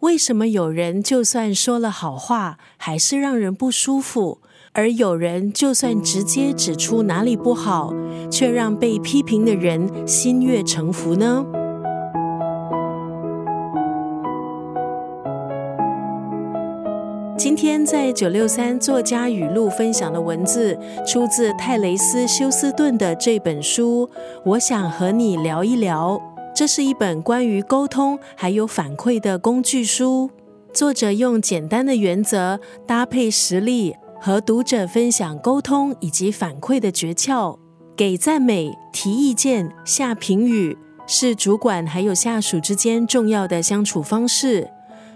为什么有人就算说了好话，还是让人不舒服？而有人就算直接指出哪里不好，却让被批评的人心悦诚服呢？今天在九六三作家语录分享的文字，出自泰雷斯休斯顿的这本书。我想和你聊一聊，这是一本关于沟通还有反馈的工具书。作者用简单的原则搭配实例，和读者分享沟通以及反馈的诀窍。给赞美、提意见、下评语，是主管还有下属之间重要的相处方式。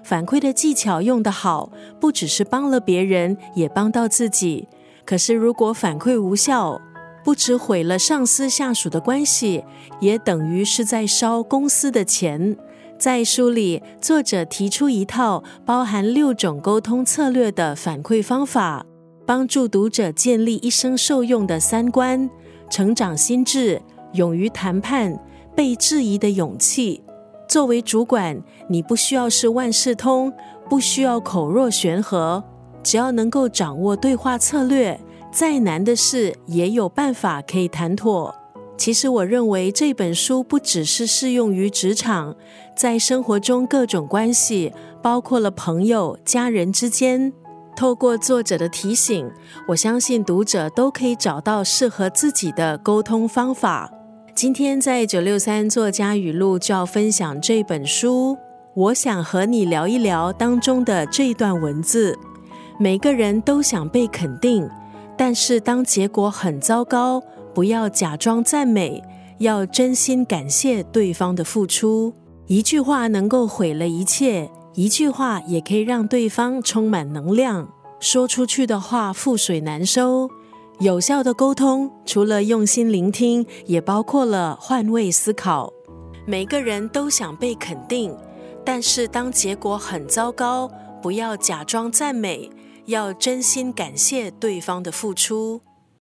反馈的技巧用得好，不只是帮了别人，也帮到自己。可是如果反馈无效，不止毁了上司下属的关系，也等于是在烧公司的钱。在书里，作者提出一套包含六种沟通策略的反馈方法，帮助读者建立一生受用的三观：成长心智、勇于谈判、被质疑的勇气。作为主管，你不需要是万事通，不需要口若悬河，只要能够掌握对话策略，再难的事也有办法可以谈妥。其实，我认为这本书不只是适用于职场，在生活中各种关系，包括了朋友、家人之间，透过作者的提醒，我相信读者都可以找到适合自己的沟通方法。今天在九六三作家语录就要分享这本书，我想和你聊一聊当中的这段文字。每个人都想被肯定，但是当结果很糟糕，不要假装赞美，要真心感谢对方的付出。一句话能够毁了一切，一句话也可以让对方充满能量。说出去的话，覆水难收。有效的沟通，除了用心聆听，也包括了换位思考。每个人都想被肯定，但是当结果很糟糕，不要假装赞美，要真心感谢对方的付出。